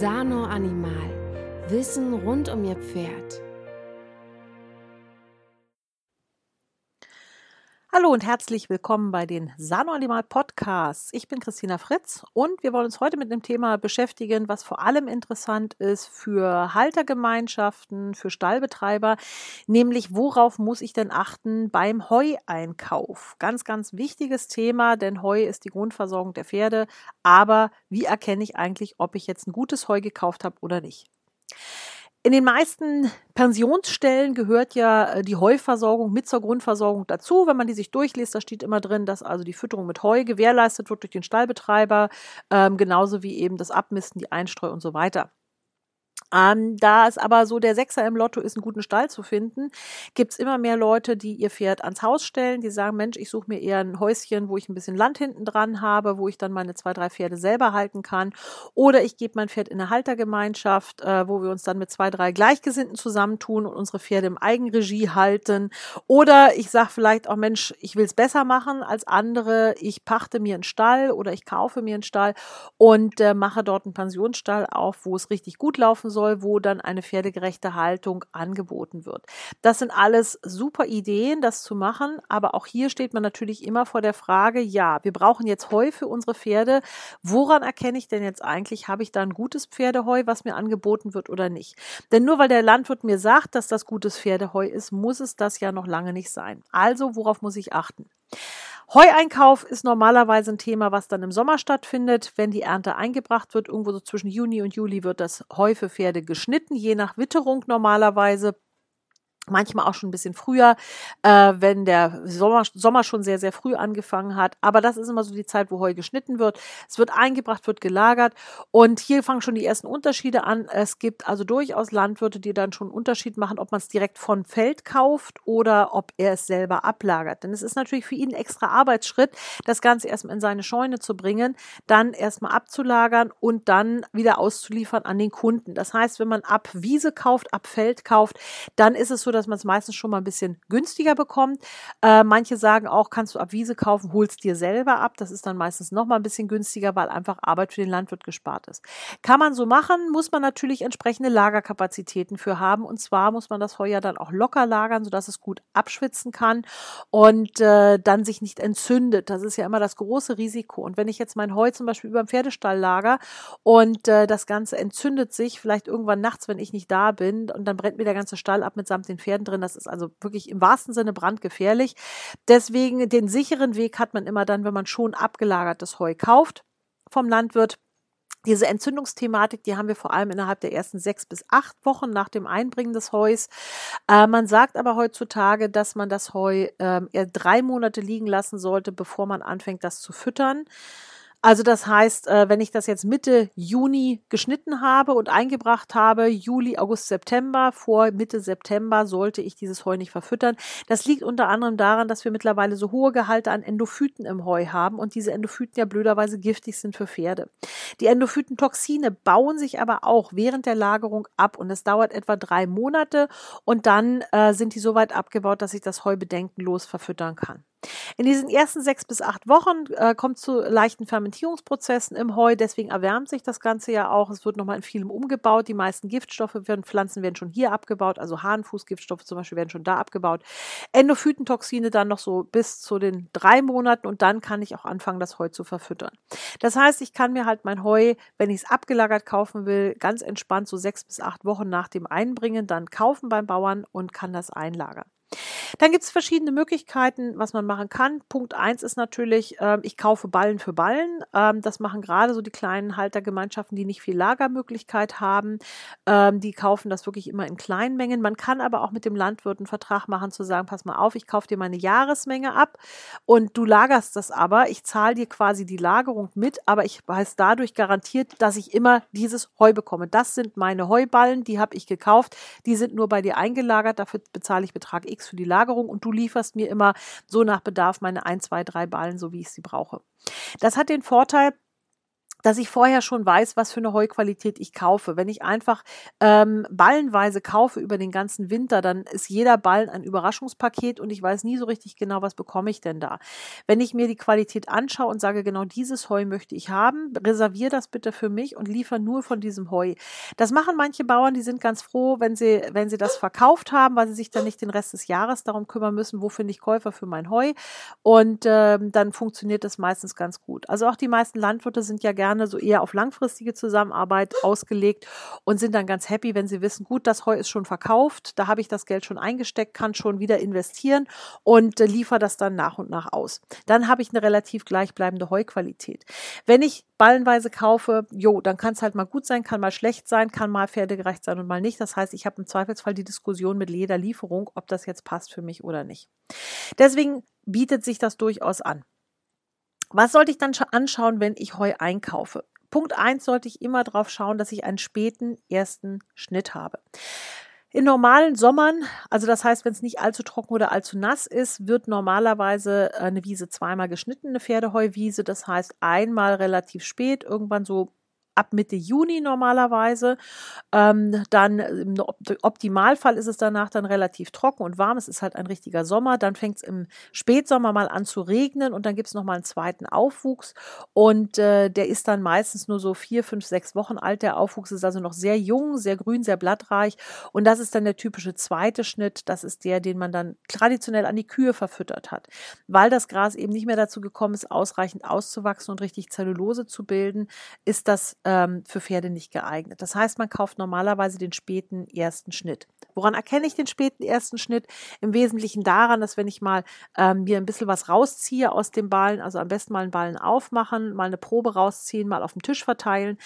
Sano Animal. Wissen rund um Ihr Pferd. Und herzlich willkommen bei den Sano Animal Podcasts. Ich bin Christina Fritz und wir wollen uns heute mit einem Thema beschäftigen, was vor allem interessant ist für Haltergemeinschaften, für Stallbetreiber, nämlich worauf muss ich denn achten beim Heueinkauf? Ganz, ganz wichtiges Thema, denn Heu ist die Grundversorgung der Pferde, aber wie erkenne ich eigentlich, ob ich jetzt ein gutes Heu gekauft habe oder nicht? In den meisten Pensionsstellen gehört ja äh, die Heuversorgung mit zur Grundversorgung dazu. Wenn man die sich durchliest, da steht immer drin, dass also die Fütterung mit Heu gewährleistet wird durch den Stallbetreiber, ähm, genauso wie eben das Abmisten, die Einstreu und so weiter. Ähm, da es aber so der Sechser im Lotto ist, einen guten Stall zu finden, gibt es immer mehr Leute, die ihr Pferd ans Haus stellen, die sagen, Mensch, ich suche mir eher ein Häuschen, wo ich ein bisschen Land hinten dran habe, wo ich dann meine zwei, drei Pferde selber halten kann. Oder ich gebe mein Pferd in eine Haltergemeinschaft, äh, wo wir uns dann mit zwei, drei Gleichgesinnten zusammentun und unsere Pferde im Eigenregie halten. Oder ich sage vielleicht auch, Mensch, ich will es besser machen als andere. Ich pachte mir einen Stall oder ich kaufe mir einen Stall und äh, mache dort einen Pensionsstall auf, wo es richtig gut laufen soll soll, wo dann eine pferdegerechte Haltung angeboten wird. Das sind alles super Ideen, das zu machen, aber auch hier steht man natürlich immer vor der Frage, ja, wir brauchen jetzt Heu für unsere Pferde. Woran erkenne ich denn jetzt eigentlich, habe ich da ein gutes Pferdeheu, was mir angeboten wird oder nicht? Denn nur weil der Landwirt mir sagt, dass das gutes Pferdeheu ist, muss es das ja noch lange nicht sein. Also, worauf muss ich achten? Heueinkauf ist normalerweise ein Thema, was dann im Sommer stattfindet. Wenn die Ernte eingebracht wird, irgendwo so zwischen Juni und Juli wird das Heu für Pferde geschnitten, je nach Witterung normalerweise manchmal auch schon ein bisschen früher, äh, wenn der Sommer, Sommer schon sehr, sehr früh angefangen hat. Aber das ist immer so die Zeit, wo Heu geschnitten wird. Es wird eingebracht, wird gelagert. Und hier fangen schon die ersten Unterschiede an. Es gibt also durchaus Landwirte, die dann schon einen Unterschied machen, ob man es direkt von Feld kauft oder ob er es selber ablagert. Denn es ist natürlich für ihn ein extra Arbeitsschritt, das Ganze erstmal in seine Scheune zu bringen, dann erstmal abzulagern und dann wieder auszuliefern an den Kunden. Das heißt, wenn man ab Wiese kauft, ab Feld kauft, dann ist es so, dass man es meistens schon mal ein bisschen günstiger bekommt. Äh, manche sagen auch, kannst du ab Wiese kaufen, holst dir selber ab. Das ist dann meistens noch mal ein bisschen günstiger, weil einfach Arbeit für den Landwirt gespart ist. Kann man so machen, muss man natürlich entsprechende Lagerkapazitäten für haben. Und zwar muss man das Heu ja dann auch locker lagern, sodass es gut abschwitzen kann und äh, dann sich nicht entzündet. Das ist ja immer das große Risiko. Und wenn ich jetzt mein Heu zum Beispiel über dem Pferdestall lager und äh, das Ganze entzündet sich, vielleicht irgendwann nachts, wenn ich nicht da bin, und dann brennt mir der ganze Stall ab mitsamt den Pferden drin. Das ist also wirklich im wahrsten Sinne brandgefährlich. Deswegen den sicheren Weg hat man immer dann, wenn man schon abgelagertes Heu kauft vom Landwirt. Diese Entzündungsthematik, die haben wir vor allem innerhalb der ersten sechs bis acht Wochen nach dem Einbringen des Heus. Äh, man sagt aber heutzutage, dass man das Heu äh, eher drei Monate liegen lassen sollte, bevor man anfängt, das zu füttern. Also das heißt, äh, wenn ich das jetzt Mitte Juni geschnitten habe und eingebracht habe, Juli, August, September, vor Mitte September sollte ich dieses Heu nicht verfüttern. Das liegt unter anderem daran, dass wir mittlerweile so hohe Gehalte an Endophyten im Heu haben und diese Endophyten ja blöderweise giftig sind für Pferde. Die Endophytentoxine bauen sich aber auch während der Lagerung ab und es dauert etwa drei Monate und dann äh, sind die so weit abgebaut, dass ich das Heu bedenkenlos verfüttern kann. In diesen ersten sechs bis acht Wochen äh, kommt zu leichten Fermentierungsprozessen im Heu, deswegen erwärmt sich das Ganze ja auch. Es wird nochmal in vielem umgebaut. Die meisten Giftstoffe werden, Pflanzen werden schon hier abgebaut, also Hahnfußgiftstoffe zum Beispiel werden schon da abgebaut. Endophytentoxine dann noch so bis zu den drei Monaten und dann kann ich auch anfangen, das Heu zu verfüttern. Das heißt, ich kann mir halt mein Heu, wenn ich es abgelagert kaufen will, ganz entspannt so sechs bis acht Wochen nach dem Einbringen dann kaufen beim Bauern und kann das einlagern. Dann gibt es verschiedene Möglichkeiten, was man machen kann. Punkt 1 ist natürlich, äh, ich kaufe Ballen für Ballen. Ähm, das machen gerade so die kleinen Haltergemeinschaften, die nicht viel Lagermöglichkeit haben. Ähm, die kaufen das wirklich immer in kleinen Mengen. Man kann aber auch mit dem Landwirt einen Vertrag machen, zu sagen, pass mal auf, ich kaufe dir meine Jahresmenge ab und du lagerst das aber. Ich zahle dir quasi die Lagerung mit, aber ich weiß dadurch garantiert, dass ich immer dieses Heu bekomme. Das sind meine Heuballen, die habe ich gekauft. Die sind nur bei dir eingelagert. Dafür bezahle ich Betrag X für die Lagerung und du lieferst mir immer so nach Bedarf meine ein, zwei, drei Ballen, so wie ich sie brauche. Das hat den Vorteil, dass ich vorher schon weiß, was für eine Heuqualität ich kaufe. Wenn ich einfach ähm, ballenweise kaufe über den ganzen Winter, dann ist jeder Ballen ein Überraschungspaket und ich weiß nie so richtig genau, was bekomme ich denn da. Wenn ich mir die Qualität anschaue und sage, genau dieses Heu möchte ich haben, reserviere das bitte für mich und liefere nur von diesem Heu. Das machen manche Bauern, die sind ganz froh, wenn sie, wenn sie das verkauft haben, weil sie sich dann nicht den Rest des Jahres darum kümmern müssen, wo finde ich Käufer für mein Heu. Und ähm, dann funktioniert das meistens ganz gut. Also auch die meisten Landwirte sind ja gerne gerne so eher auf langfristige Zusammenarbeit ausgelegt und sind dann ganz happy, wenn sie wissen, gut, das Heu ist schon verkauft, da habe ich das Geld schon eingesteckt, kann schon wieder investieren und äh, liefere das dann nach und nach aus. Dann habe ich eine relativ gleichbleibende Heuqualität. Wenn ich ballenweise kaufe, jo, dann kann es halt mal gut sein, kann mal schlecht sein, kann mal pferdegerecht sein und mal nicht. Das heißt, ich habe im Zweifelsfall die Diskussion mit jeder Lieferung, ob das jetzt passt für mich oder nicht. Deswegen bietet sich das durchaus an. Was sollte ich dann anschauen, wenn ich Heu einkaufe? Punkt 1 sollte ich immer darauf schauen, dass ich einen späten ersten Schnitt habe. In normalen Sommern, also das heißt, wenn es nicht allzu trocken oder allzu nass ist, wird normalerweise eine Wiese zweimal geschnitten, eine Pferdeheuwiese. Das heißt, einmal relativ spät, irgendwann so ab Mitte Juni normalerweise. Ähm, dann im Optimalfall ist es danach dann relativ trocken und warm. Es ist halt ein richtiger Sommer. Dann fängt es im Spätsommer mal an zu regnen und dann gibt es nochmal einen zweiten Aufwuchs. Und äh, der ist dann meistens nur so vier, fünf, sechs Wochen alt. Der Aufwuchs ist also noch sehr jung, sehr grün, sehr blattreich. Und das ist dann der typische zweite Schnitt. Das ist der, den man dann traditionell an die Kühe verfüttert hat. Weil das Gras eben nicht mehr dazu gekommen ist, ausreichend auszuwachsen und richtig Zellulose zu bilden, ist das ähm, für Pferde nicht geeignet. Das heißt, man kauft normalerweise den späten ersten Schnitt. Woran erkenne ich den späten ersten Schnitt? Im Wesentlichen daran, dass wenn ich mal ähm, mir ein bisschen was rausziehe aus dem Ballen, also am besten mal einen Ballen aufmachen, mal eine Probe rausziehen, mal auf dem Tisch verteilen,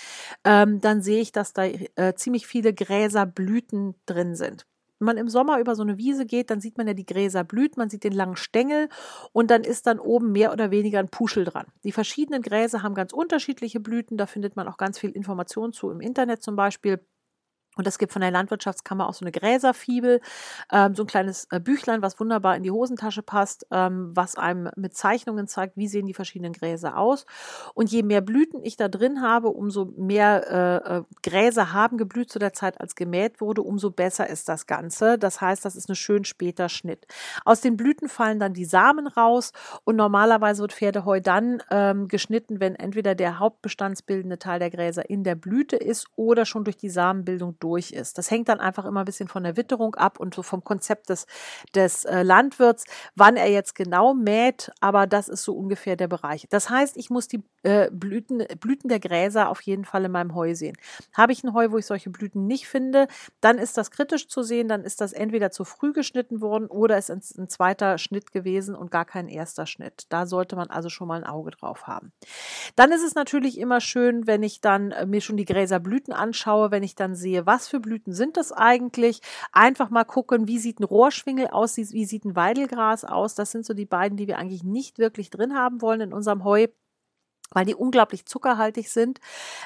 ähm, dann sehe ich, dass da äh, ziemlich viele Gräserblüten drin sind. Wenn man im Sommer über so eine Wiese geht, dann sieht man ja die Gräser blüht, man sieht den langen Stängel und dann ist dann oben mehr oder weniger ein Puschel dran. Die verschiedenen Gräser haben ganz unterschiedliche Blüten, da findet man auch ganz viel Information zu im Internet zum Beispiel. Und es gibt von der Landwirtschaftskammer auch so eine Gräserfibel, ähm, so ein kleines äh, Büchlein, was wunderbar in die Hosentasche passt, ähm, was einem mit Zeichnungen zeigt, wie sehen die verschiedenen Gräser aus. Und je mehr Blüten ich da drin habe, umso mehr äh, äh, Gräser haben geblüht zu der Zeit, als gemäht wurde, umso besser ist das Ganze. Das heißt, das ist ein schön später Schnitt. Aus den Blüten fallen dann die Samen raus und normalerweise wird Pferdeheu dann ähm, geschnitten, wenn entweder der hauptbestandsbildende Teil der Gräser in der Blüte ist oder schon durch die Samenbildung durch durch ist. Das hängt dann einfach immer ein bisschen von der Witterung ab und so vom Konzept des, des äh, Landwirts, wann er jetzt genau mäht, aber das ist so ungefähr der Bereich. Das heißt, ich muss die äh, Blüten, Blüten der Gräser auf jeden Fall in meinem Heu sehen. Habe ich ein Heu, wo ich solche Blüten nicht finde, dann ist das kritisch zu sehen, dann ist das entweder zu früh geschnitten worden oder ist ein zweiter Schnitt gewesen und gar kein erster Schnitt. Da sollte man also schon mal ein Auge drauf haben. Dann ist es natürlich immer schön, wenn ich dann äh, mir schon die Gräserblüten anschaue, wenn ich dann sehe, was was für Blüten sind das eigentlich? Einfach mal gucken, wie sieht ein Rohrschwingel aus, wie sieht ein Weidelgras aus. Das sind so die beiden, die wir eigentlich nicht wirklich drin haben wollen in unserem Heu weil die unglaublich zuckerhaltig sind.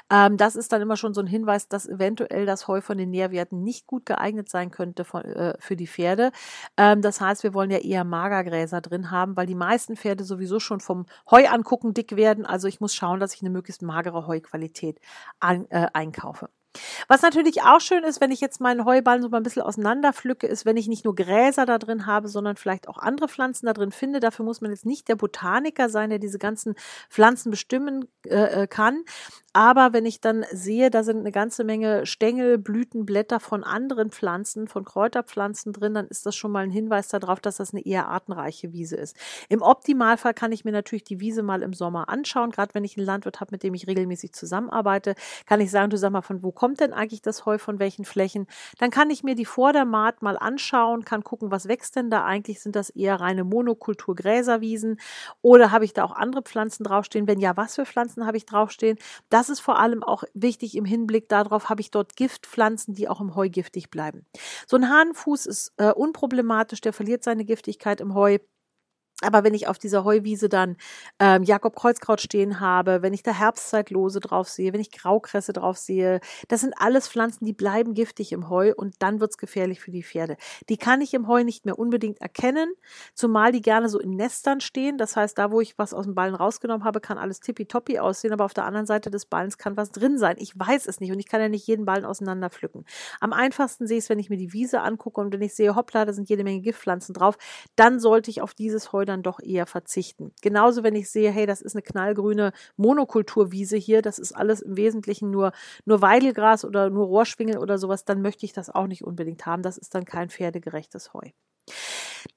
Ähm, das ist dann immer schon so ein Hinweis, dass eventuell das Heu von den Nährwerten nicht gut geeignet sein könnte von, äh, für die Pferde. Ähm, das heißt, wir wollen ja eher Magergräser drin haben, weil die meisten Pferde sowieso schon vom Heu angucken dick werden. Also ich muss schauen, dass ich eine möglichst magere Heuqualität an, äh, einkaufe. Was natürlich auch schön ist, wenn ich jetzt meinen Heuballen so mal ein bisschen auseinanderpflücke, ist, wenn ich nicht nur Gräser da drin habe, sondern vielleicht auch andere Pflanzen da drin finde. Dafür muss man jetzt nicht der Botaniker sein, der diese ganzen Pflanzen bestimmen äh, äh kann. Aber wenn ich dann sehe, da sind eine ganze Menge Stängel, Blüten, Blätter von anderen Pflanzen, von Kräuterpflanzen drin, dann ist das schon mal ein Hinweis darauf, dass das eine eher artenreiche Wiese ist. Im Optimalfall kann ich mir natürlich die Wiese mal im Sommer anschauen. Gerade wenn ich einen Landwirt habe, mit dem ich regelmäßig zusammenarbeite, kann ich sagen, du sag mal, von wo kommt denn eigentlich das Heu, von welchen Flächen? Dann kann ich mir die vor der Maat mal anschauen, kann gucken, was wächst denn da eigentlich? Sind das eher reine Monokultur-Gräserwiesen oder habe ich da auch andere Pflanzen draufstehen? Wenn ja, was für Pflanzen habe ich draufstehen? Das das ist vor allem auch wichtig im Hinblick darauf, habe ich dort Giftpflanzen, die auch im Heu giftig bleiben. So ein Hahnenfuß ist äh, unproblematisch, der verliert seine Giftigkeit im Heu. Aber wenn ich auf dieser Heuwiese dann ähm, Jakob Kreuzkraut stehen habe, wenn ich da Herbstzeitlose drauf sehe, wenn ich Graukresse drauf sehe, das sind alles Pflanzen, die bleiben giftig im Heu und dann wird's gefährlich für die Pferde. Die kann ich im Heu nicht mehr unbedingt erkennen, zumal die gerne so in Nestern stehen. Das heißt, da, wo ich was aus dem Ballen rausgenommen habe, kann alles tippitoppi aussehen, aber auf der anderen Seite des Ballens kann was drin sein. Ich weiß es nicht und ich kann ja nicht jeden Ballen auseinander pflücken. Am einfachsten sehe ich es, wenn ich mir die Wiese angucke und wenn ich sehe, hoppla, da sind jede Menge Giftpflanzen drauf, dann sollte ich auf dieses Heu dann doch eher verzichten. Genauso, wenn ich sehe, hey, das ist eine knallgrüne Monokulturwiese hier, das ist alles im Wesentlichen nur, nur Weidelgras oder nur Rohrschwingel oder sowas, dann möchte ich das auch nicht unbedingt haben. Das ist dann kein pferdegerechtes Heu.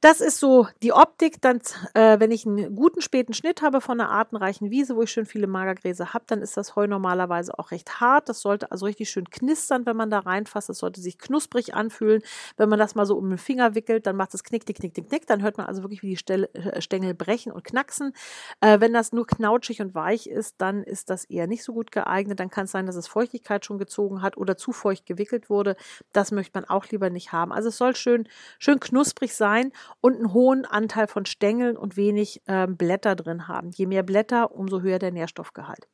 Das ist so die Optik. Dann, äh, wenn ich einen guten späten Schnitt habe von einer artenreichen Wiese, wo ich schön viele Magergräser habe, dann ist das Heu normalerweise auch recht hart. Das sollte also richtig schön knistern, wenn man da reinfasst. Das sollte sich knusprig anfühlen. Wenn man das mal so um den Finger wickelt, dann macht es knick, knick, knick, knick, knick. Dann hört man also wirklich, wie die Stelle, äh, Stängel brechen und knacksen. Äh, wenn das nur knautschig und weich ist, dann ist das eher nicht so gut geeignet. Dann kann es sein, dass es Feuchtigkeit schon gezogen hat oder zu feucht gewickelt wurde. Das möchte man auch lieber nicht haben. Also es soll schön, schön knusprig sein und einen hohen Anteil von Stängeln und wenig ähm, Blätter drin haben. Je mehr Blätter, umso höher der Nährstoffgehalt.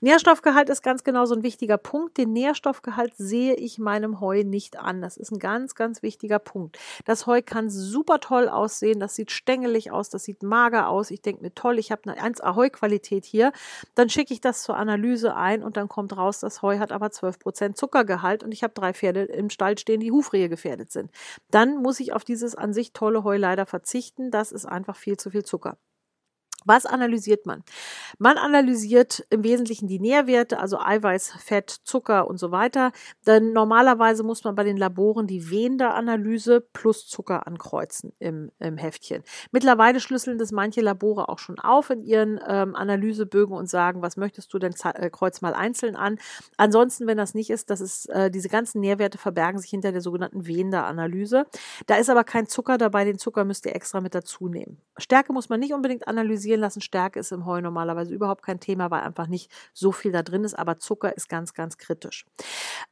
Nährstoffgehalt ist ganz genau so ein wichtiger Punkt. Den Nährstoffgehalt sehe ich meinem Heu nicht an. Das ist ein ganz, ganz wichtiger Punkt. Das Heu kann super toll aussehen. Das sieht stängelig aus, das sieht mager aus. Ich denke mir, toll, ich habe eine 1 Heu-Qualität hier. Dann schicke ich das zur Analyse ein und dann kommt raus, das Heu hat aber 12% Zuckergehalt und ich habe drei Pferde im Stall stehen, die Hufrehe gefährdet sind. Dann muss ich auf dieses an sich tolle Heu leider verzichten. Das ist einfach viel zu viel Zucker. Was analysiert man? Man analysiert im Wesentlichen die Nährwerte, also Eiweiß, Fett, Zucker und so weiter. Denn normalerweise muss man bei den Laboren die Wender-Analyse plus Zucker ankreuzen im, im Heftchen. Mittlerweile schlüsseln das manche Labore auch schon auf in ihren ähm, Analysebögen und sagen, was möchtest du denn, äh, kreuz mal einzeln an. Ansonsten, wenn das nicht ist, das ist, äh, diese ganzen Nährwerte verbergen sich hinter der sogenannten Wender-Analyse. Da ist aber kein Zucker dabei, den Zucker müsst ihr extra mit dazu nehmen. Stärke muss man nicht unbedingt analysieren stehen lassen. Stärke ist im Heu normalerweise überhaupt kein Thema, weil einfach nicht so viel da drin ist, aber Zucker ist ganz, ganz kritisch.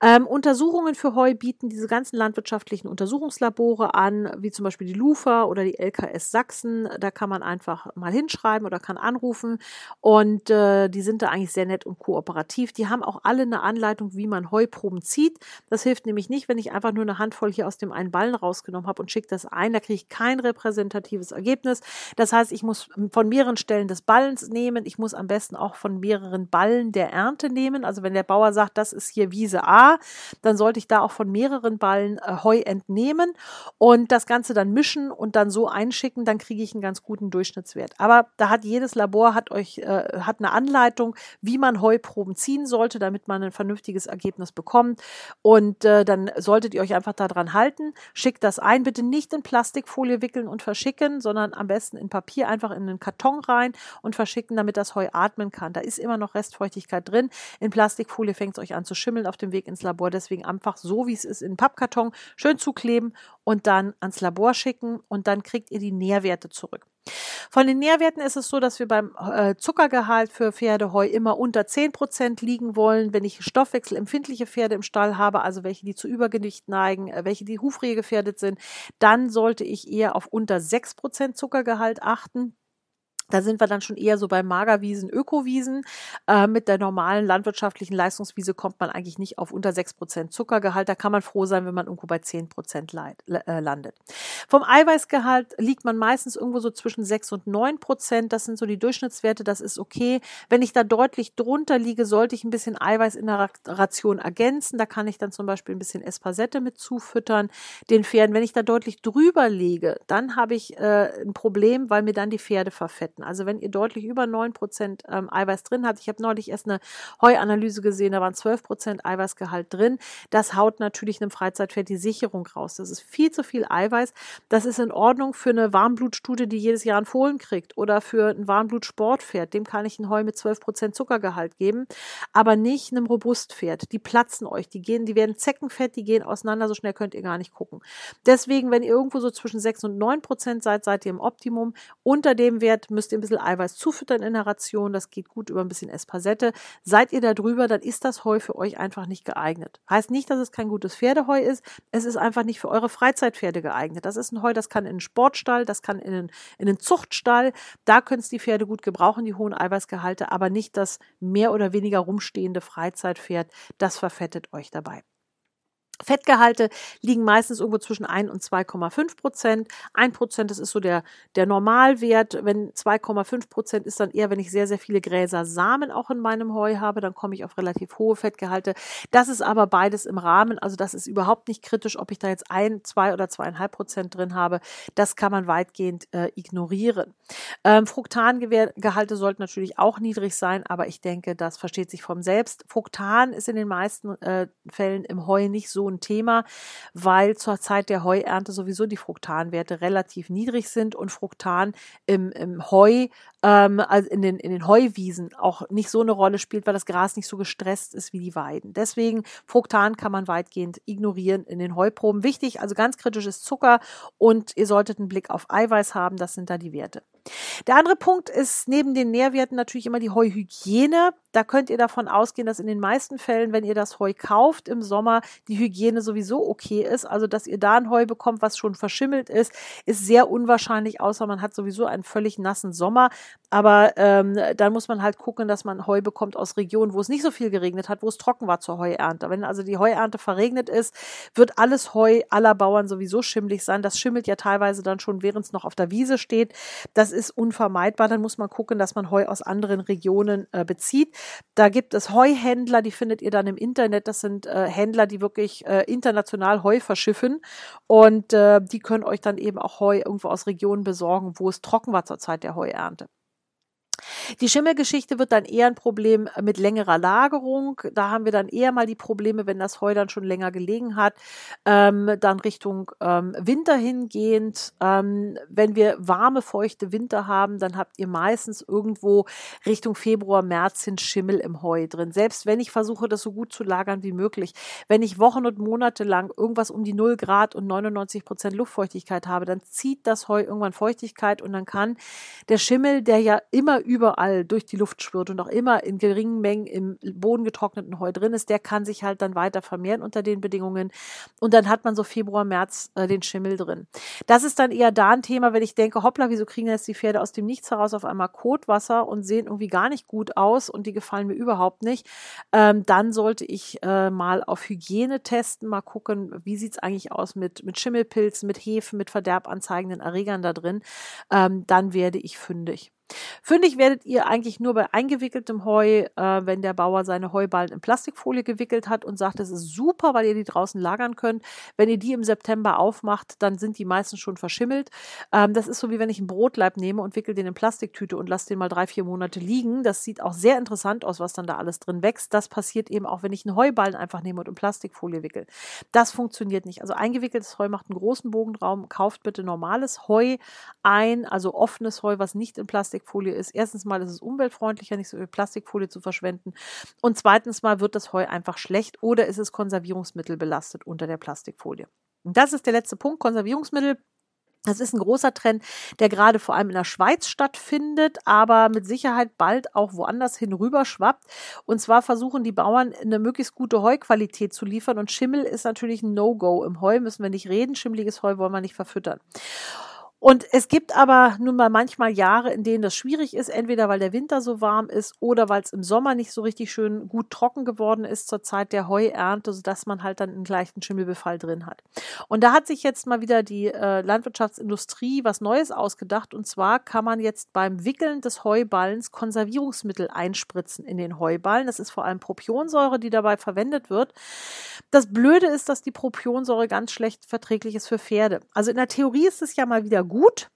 Ähm, Untersuchungen für Heu bieten diese ganzen landwirtschaftlichen Untersuchungslabore an, wie zum Beispiel die LUFA oder die LKS Sachsen. Da kann man einfach mal hinschreiben oder kann anrufen und äh, die sind da eigentlich sehr nett und kooperativ. Die haben auch alle eine Anleitung, wie man Heuproben zieht. Das hilft nämlich nicht, wenn ich einfach nur eine Handvoll hier aus dem einen Ballen rausgenommen habe und schicke das ein. Da kriege ich kein repräsentatives Ergebnis. Das heißt, ich muss von mehreren mehreren Stellen des Ballens nehmen. Ich muss am besten auch von mehreren Ballen der Ernte nehmen. Also wenn der Bauer sagt, das ist hier Wiese A, dann sollte ich da auch von mehreren Ballen äh, Heu entnehmen und das Ganze dann mischen und dann so einschicken. Dann kriege ich einen ganz guten Durchschnittswert. Aber da hat jedes Labor hat euch äh, hat eine Anleitung, wie man Heuproben ziehen sollte, damit man ein vernünftiges Ergebnis bekommt. Und äh, dann solltet ihr euch einfach daran halten. Schickt das ein, bitte nicht in Plastikfolie wickeln und verschicken, sondern am besten in Papier einfach in einen Karton Karton rein und verschicken, damit das Heu atmen kann. Da ist immer noch Restfeuchtigkeit drin. In Plastikfolie fängt es euch an zu schimmeln auf dem Weg ins Labor. Deswegen einfach so, wie es ist, in Pappkarton schön zukleben und dann ans Labor schicken und dann kriegt ihr die Nährwerte zurück. Von den Nährwerten ist es so, dass wir beim äh, Zuckergehalt für Pferdeheu immer unter 10% liegen wollen. Wenn ich stoffwechselempfindliche Pferde im Stall habe, also welche, die zu Übergewicht neigen, äh, welche, die Hufrehe gefährdet sind, dann sollte ich eher auf unter 6% Zuckergehalt achten. Da sind wir dann schon eher so bei Magerwiesen, Ökowiesen. Äh, mit der normalen landwirtschaftlichen Leistungswiese kommt man eigentlich nicht auf unter 6% Zuckergehalt. Da kann man froh sein, wenn man irgendwo bei 10% leid, äh, landet. Vom Eiweißgehalt liegt man meistens irgendwo so zwischen 6 und 9%. Das sind so die Durchschnittswerte, das ist okay. Wenn ich da deutlich drunter liege, sollte ich ein bisschen Eiweiß in der Ration ergänzen. Da kann ich dann zum Beispiel ein bisschen Espasette mit zufüttern den Pferden. Wenn ich da deutlich drüber liege, dann habe ich äh, ein Problem, weil mir dann die Pferde verfetten. Fetten. Also wenn ihr deutlich über 9% ähm, Eiweiß drin habt, ich habe neulich erst eine Heuanalyse gesehen, da waren 12% Eiweißgehalt drin. Das haut natürlich einem Freizeitpferd die Sicherung raus. Das ist viel zu viel Eiweiß. Das ist in Ordnung für eine Warmblutstute, die jedes Jahr einen Fohlen kriegt oder für ein Warmblutsportpferd. Dem kann ich ein Heu mit 12% Zuckergehalt geben, aber nicht einem Robustpferd. Die platzen euch, die gehen, die werden Zeckenfett, die gehen auseinander, so schnell könnt ihr gar nicht gucken. Deswegen, wenn ihr irgendwo so zwischen 6 und 9% seid, seid ihr im Optimum. Unter dem Wert müsst müsst ihr ein bisschen Eiweiß zufüttern in der Ration. Das geht gut über ein bisschen Espasette. Seid ihr da drüber, dann ist das Heu für euch einfach nicht geeignet. Heißt nicht, dass es kein gutes Pferdeheu ist. Es ist einfach nicht für eure Freizeitpferde geeignet. Das ist ein Heu, das kann in einen Sportstall, das kann in einen, in einen Zuchtstall. Da können es die Pferde gut gebrauchen, die hohen Eiweißgehalte, aber nicht das mehr oder weniger rumstehende Freizeitpferd. Das verfettet euch dabei. Fettgehalte liegen meistens irgendwo zwischen 1 und 2,5 Prozent. 1 Prozent, das ist so der, der Normalwert. Wenn 2,5 Prozent ist dann eher, wenn ich sehr, sehr viele Gräser Samen auch in meinem Heu habe, dann komme ich auf relativ hohe Fettgehalte. Das ist aber beides im Rahmen. Also das ist überhaupt nicht kritisch, ob ich da jetzt ein, zwei oder zweieinhalb Prozent drin habe. Das kann man weitgehend äh, ignorieren. Ähm, Fructangehalte sollten natürlich auch niedrig sein, aber ich denke, das versteht sich vom selbst. Fructan ist in den meisten äh, Fällen im Heu nicht so ein Thema, weil zur Zeit der Heuernte sowieso die Fruktanwerte relativ niedrig sind und Fruktan im, im Heu, ähm, also in den, in den Heuwiesen auch nicht so eine Rolle spielt, weil das Gras nicht so gestresst ist wie die Weiden. Deswegen Fruktan kann man weitgehend ignorieren in den Heuproben. Wichtig, also ganz kritisch ist Zucker und ihr solltet einen Blick auf Eiweiß haben, das sind da die Werte. Der andere Punkt ist neben den Nährwerten natürlich immer die Heuhygiene. Da könnt ihr davon ausgehen, dass in den meisten Fällen, wenn ihr das Heu kauft im Sommer, die Hygiene sowieso okay ist. Also, dass ihr da ein Heu bekommt, was schon verschimmelt ist, ist sehr unwahrscheinlich, außer man hat sowieso einen völlig nassen Sommer. Aber ähm, dann muss man halt gucken, dass man Heu bekommt aus Regionen, wo es nicht so viel geregnet hat, wo es trocken war zur Heuernte. Wenn also die Heuernte verregnet ist, wird alles Heu aller Bauern sowieso schimmlig sein. Das schimmelt ja teilweise dann schon, während es noch auf der Wiese steht. Das ist unvermeidbar. Dann muss man gucken, dass man Heu aus anderen Regionen äh, bezieht. Da gibt es Heuhändler, die findet ihr dann im Internet. Das sind äh, Händler, die wirklich äh, international Heu verschiffen und äh, die können euch dann eben auch Heu irgendwo aus Regionen besorgen, wo es trocken war zur Zeit der Heuernte. Die Schimmelgeschichte wird dann eher ein Problem mit längerer Lagerung. Da haben wir dann eher mal die Probleme, wenn das Heu dann schon länger gelegen hat, ähm, dann Richtung ähm, Winter hingehend. Ähm, wenn wir warme, feuchte Winter haben, dann habt ihr meistens irgendwo Richtung Februar, März hin Schimmel im Heu drin. Selbst wenn ich versuche, das so gut zu lagern wie möglich. Wenn ich Wochen und Monate lang irgendwas um die 0 Grad und 99 Prozent Luftfeuchtigkeit habe, dann zieht das Heu irgendwann Feuchtigkeit und dann kann der Schimmel, der ja immer überall durch die Luft schwirrt und auch immer in geringen Mengen im bodengetrockneten Heu drin ist, der kann sich halt dann weiter vermehren unter den Bedingungen. Und dann hat man so Februar, März äh, den Schimmel drin. Das ist dann eher da ein Thema, wenn ich denke, hoppla, wieso kriegen jetzt die Pferde aus dem Nichts heraus auf einmal Kotwasser und sehen irgendwie gar nicht gut aus und die gefallen mir überhaupt nicht. Ähm, dann sollte ich äh, mal auf Hygiene testen, mal gucken, wie sieht es eigentlich aus mit, mit Schimmelpilzen, mit Hefen, mit verderbanzeigenden Erregern da drin. Ähm, dann werde ich fündig. Fündig werdet ihr eigentlich nur bei eingewickeltem Heu, äh, wenn der Bauer seine Heuballen in Plastikfolie gewickelt hat und sagt, das ist super, weil ihr die draußen lagern könnt. Wenn ihr die im September aufmacht, dann sind die meistens schon verschimmelt. Ähm, das ist so wie wenn ich einen Brotleib nehme und wickel den in Plastiktüte und lasse den mal drei, vier Monate liegen. Das sieht auch sehr interessant aus, was dann da alles drin wächst. Das passiert eben auch, wenn ich einen Heuballen einfach nehme und in Plastikfolie wickel. Das funktioniert nicht. Also eingewickeltes Heu macht einen großen Bogenraum. Kauft bitte normales Heu ein, also offenes Heu, was nicht in Plastik Plastikfolie ist. Erstens mal ist es umweltfreundlicher, nicht so viel Plastikfolie zu verschwenden. Und zweitens mal wird das Heu einfach schlecht oder ist es Konservierungsmittel belastet unter der Plastikfolie. Und das ist der letzte Punkt. Konservierungsmittel das ist ein großer Trend, der gerade vor allem in der Schweiz stattfindet, aber mit Sicherheit bald auch woanders hin rüber schwappt. Und zwar versuchen die Bauern eine möglichst gute Heuqualität zu liefern. Und Schimmel ist natürlich ein No-Go. Im Heu müssen wir nicht reden. Schimmeliges Heu wollen wir nicht verfüttern. Und es gibt aber nun mal manchmal Jahre, in denen das schwierig ist, entweder weil der Winter so warm ist oder weil es im Sommer nicht so richtig schön gut trocken geworden ist zur Zeit der Heuernte, sodass man halt dann einen leichten Schimmelbefall drin hat. Und da hat sich jetzt mal wieder die äh, Landwirtschaftsindustrie was Neues ausgedacht. Und zwar kann man jetzt beim Wickeln des Heuballens Konservierungsmittel einspritzen in den Heuballen. Das ist vor allem Propionsäure, die dabei verwendet wird. Das Blöde ist, dass die Propionsäure ganz schlecht verträglich ist für Pferde. Also in der Theorie ist es ja mal wieder gut,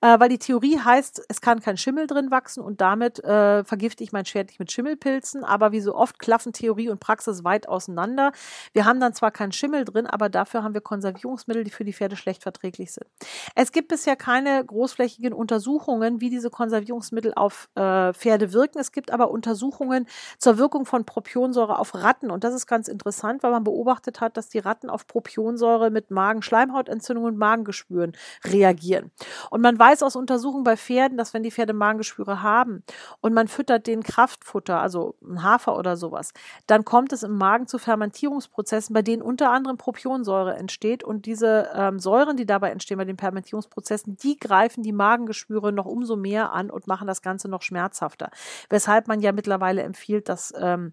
äh, weil die Theorie heißt, es kann kein Schimmel drin wachsen und damit äh, vergifte ich mein Schwert nicht mit Schimmelpilzen. Aber wie so oft klaffen Theorie und Praxis weit auseinander. Wir haben dann zwar keinen Schimmel drin, aber dafür haben wir Konservierungsmittel, die für die Pferde schlecht verträglich sind. Es gibt bisher keine großflächigen Untersuchungen, wie diese Konservierungsmittel auf äh, Pferde wirken. Es gibt aber Untersuchungen zur Wirkung von Propionsäure auf Ratten. Und das ist ganz interessant, weil man beobachtet hat, dass die Ratten auf Propionsäure mit Magenschleimhautentzündungen und Magengeschwüren reagieren. Und Und man weiß aus Untersuchungen bei Pferden, dass wenn die Pferde Magengeschwüre haben und man füttert den Kraftfutter, also Hafer oder sowas, dann kommt es im Magen zu Fermentierungsprozessen, bei denen unter anderem Propionsäure entsteht. Und diese ähm, Säuren, die dabei entstehen bei den Fermentierungsprozessen, die greifen die Magengeschwüre noch umso mehr an und machen das Ganze noch schmerzhafter. Weshalb man ja mittlerweile empfiehlt, dass ähm,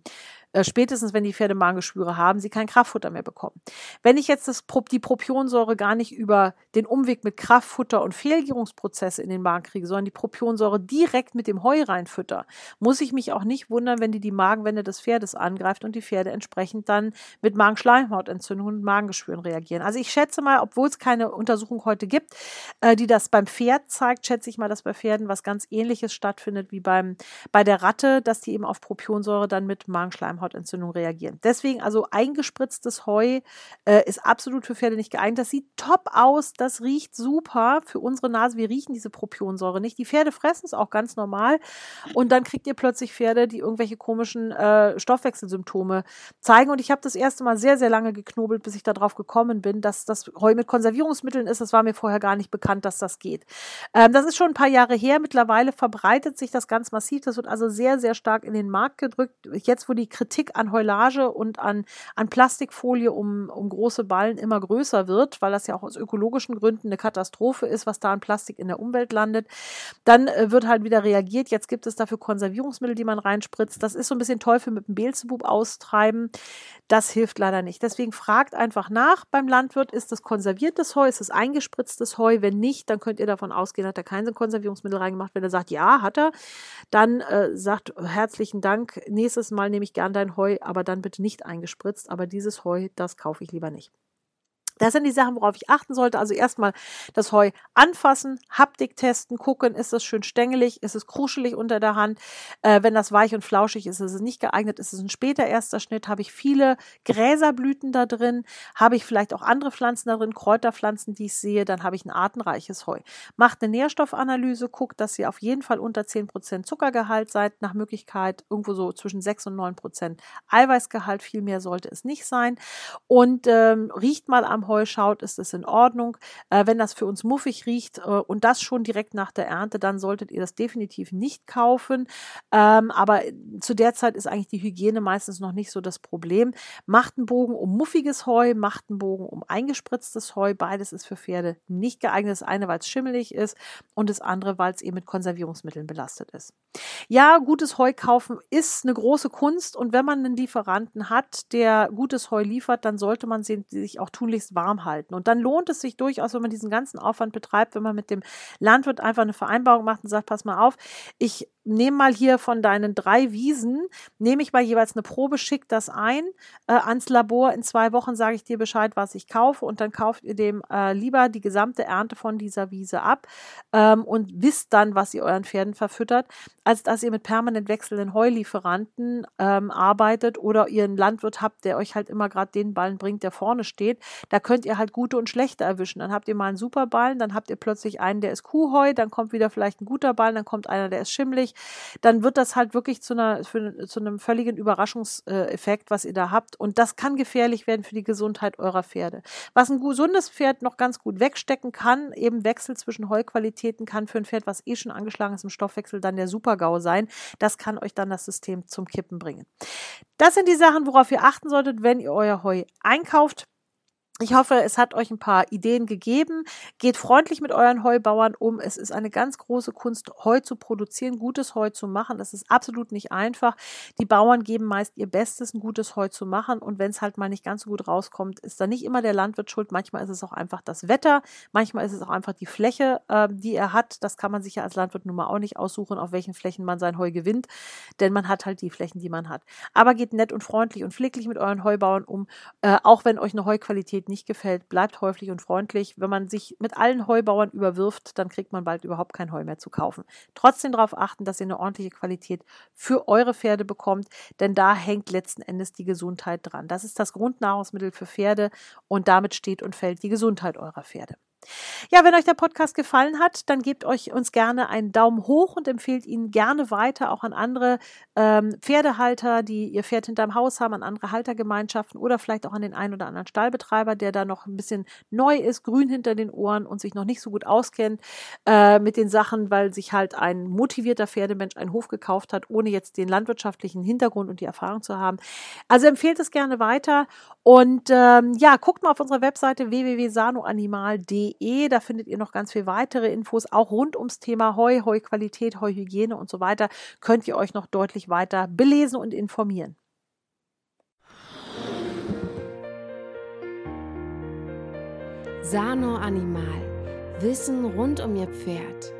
äh, spätestens wenn die Pferde Magengeschwüre haben, sie kein Kraftfutter mehr bekommen. Wenn ich jetzt das, die Propionsäure gar nicht über den Umweg mit Kraftfutter und Fehlgärungsprozesse in den Magen kriege, sondern die Propionsäure direkt mit dem Heu reinfütter, muss ich mich auch nicht wundern, wenn die die Magenwände des Pferdes angreift und die Pferde entsprechend dann mit Magenschleimhautentzündungen und Magengeschwüren reagieren. Also ich schätze mal, obwohl es keine Untersuchung heute gibt, äh, die das beim Pferd zeigt, schätze ich mal, dass bei Pferden was ganz ähnliches stattfindet wie beim, bei der Ratte, dass die eben auf Propionsäure dann mit Magenschleimhaut Schleimhautentzündung reagieren. Deswegen also eingespritztes Heu äh, ist absolut für Pferde nicht geeignet. Das sieht top aus, das riecht super für unsere Nase. Wir riechen diese Propionsäure nicht. Die Pferde fressen es auch ganz normal und dann kriegt ihr plötzlich Pferde, die irgendwelche komischen äh, Stoffwechselsymptome zeigen. Und ich habe das erste Mal sehr, sehr lange geknobelt, bis ich darauf gekommen bin, dass das Heu mit Konservierungsmitteln ist. Das war mir vorher gar nicht bekannt, dass das geht. Ähm, das ist schon ein paar Jahre her. Mittlerweile verbreitet sich das ganz massiv. Das wird also sehr, sehr stark in den Markt gedrückt. Jetzt, wo die Kritik Kritik an Heulage und an, an Plastikfolie um, um große Ballen immer größer wird, weil das ja auch aus ökologischen Gründen eine Katastrophe ist, was da an Plastik in der Umwelt landet. Dann äh, wird halt wieder reagiert. Jetzt gibt es dafür Konservierungsmittel, die man reinspritzt. Das ist so ein bisschen Teufel mit dem Beelzebub austreiben. Das hilft leider nicht. Deswegen fragt einfach nach beim Landwirt, ist das konserviertes Heu, ist es eingespritztes Heu? Wenn nicht, dann könnt ihr davon ausgehen, hat er kein Konservierungsmittel reingemacht. Wenn er sagt, ja, hat er, dann äh, sagt herzlichen Dank. Nächstes Mal nehme ich gern dein Heu, aber dann bitte nicht eingespritzt. Aber dieses Heu, das kaufe ich lieber nicht. Das sind die Sachen, worauf ich achten sollte. Also erstmal das Heu anfassen, Haptik testen, gucken, ist es schön stängelig, ist es kruschelig unter der Hand. Äh, wenn das weich und flauschig ist, ist es nicht geeignet, ist es ein später erster Schnitt. Habe ich viele Gräserblüten da drin, habe ich vielleicht auch andere Pflanzen da drin, Kräuterpflanzen, die ich sehe, dann habe ich ein artenreiches Heu. Macht eine Nährstoffanalyse, guckt, dass ihr auf jeden Fall unter 10% Zuckergehalt seid, nach Möglichkeit irgendwo so zwischen 6 und 9% Eiweißgehalt, viel mehr sollte es nicht sein. Und ähm, riecht mal am Heu schaut, ist es in Ordnung. Äh, wenn das für uns muffig riecht äh, und das schon direkt nach der Ernte, dann solltet ihr das definitiv nicht kaufen. Ähm, aber zu der Zeit ist eigentlich die Hygiene meistens noch nicht so das Problem. Macht einen Bogen um muffiges Heu, macht einen Bogen um eingespritztes Heu. Beides ist für Pferde nicht geeignet. Das eine, weil es schimmelig ist und das andere, weil es eben mit Konservierungsmitteln belastet ist. Ja, gutes Heu kaufen ist eine große Kunst und wenn man einen Lieferanten hat, der gutes Heu liefert, dann sollte man sich auch tunlichst warm halten. Und dann lohnt es sich durchaus, wenn man diesen ganzen Aufwand betreibt, wenn man mit dem Landwirt einfach eine Vereinbarung macht und sagt, pass mal auf, ich nehme mal hier von deinen drei Wiesen, nehme ich mal jeweils eine Probe, schick das ein äh, ans Labor. In zwei Wochen sage ich dir Bescheid, was ich kaufe und dann kauft ihr dem äh, lieber die gesamte Ernte von dieser Wiese ab ähm, und wisst dann, was ihr euren Pferden verfüttert, als dass ihr mit permanent wechselnden Heulieferanten ähm, arbeitet oder ihr einen Landwirt habt, der euch halt immer gerade den Ballen bringt, der vorne steht. Da könnt ihr halt gute und schlechte erwischen. Dann habt ihr mal einen super Ballen, dann habt ihr plötzlich einen, der ist Kuhheu, dann kommt wieder vielleicht ein guter Ballen, dann kommt einer, der ist schimmlig dann wird das halt wirklich zu, einer, für, zu einem völligen Überraschungseffekt, was ihr da habt. Und das kann gefährlich werden für die Gesundheit eurer Pferde. Was ein gesundes Pferd noch ganz gut wegstecken kann, eben Wechsel zwischen Heuqualitäten, kann für ein Pferd, was eh schon angeschlagen ist im Stoffwechsel, dann der Super-GAU sein. Das kann euch dann das System zum Kippen bringen. Das sind die Sachen, worauf ihr achten solltet, wenn ihr euer Heu einkauft. Ich hoffe, es hat euch ein paar Ideen gegeben. Geht freundlich mit euren Heubauern um. Es ist eine ganz große Kunst, Heu zu produzieren, gutes Heu zu machen. Das ist absolut nicht einfach. Die Bauern geben meist ihr Bestes, ein gutes Heu zu machen. Und wenn es halt mal nicht ganz so gut rauskommt, ist da nicht immer der Landwirt schuld. Manchmal ist es auch einfach das Wetter. Manchmal ist es auch einfach die Fläche, äh, die er hat. Das kann man sich ja als Landwirt nun mal auch nicht aussuchen, auf welchen Flächen man sein Heu gewinnt. Denn man hat halt die Flächen, die man hat. Aber geht nett und freundlich und pfleglich mit euren Heubauern um. Äh, auch wenn euch eine Heuqualität Qualität nicht gefällt, bleibt häufig und freundlich. Wenn man sich mit allen Heubauern überwirft, dann kriegt man bald überhaupt kein Heu mehr zu kaufen. Trotzdem darauf achten, dass ihr eine ordentliche Qualität für eure Pferde bekommt, denn da hängt letzten Endes die Gesundheit dran. Das ist das Grundnahrungsmittel für Pferde und damit steht und fällt die Gesundheit eurer Pferde. Ja, wenn euch der Podcast gefallen hat, dann gebt euch uns gerne einen Daumen hoch und empfehlt ihn gerne weiter auch an andere ähm, Pferdehalter, die ihr Pferd hinterm Haus haben, an andere Haltergemeinschaften oder vielleicht auch an den einen oder anderen Stallbetreiber, der da noch ein bisschen neu ist, grün hinter den Ohren und sich noch nicht so gut auskennt äh, mit den Sachen, weil sich halt ein motivierter Pferdemensch einen Hof gekauft hat, ohne jetzt den landwirtschaftlichen Hintergrund und die Erfahrung zu haben. Also empfehlt es gerne weiter und ähm, ja, guckt mal auf unserer Webseite www.sanoanimal.de. Da findet ihr noch ganz viel weitere Infos, auch rund ums Thema Heu, Heuqualität, Heuhygiene und so weiter. Könnt ihr euch noch deutlich weiter belesen und informieren. Sano Animal. Wissen rund um Ihr Pferd.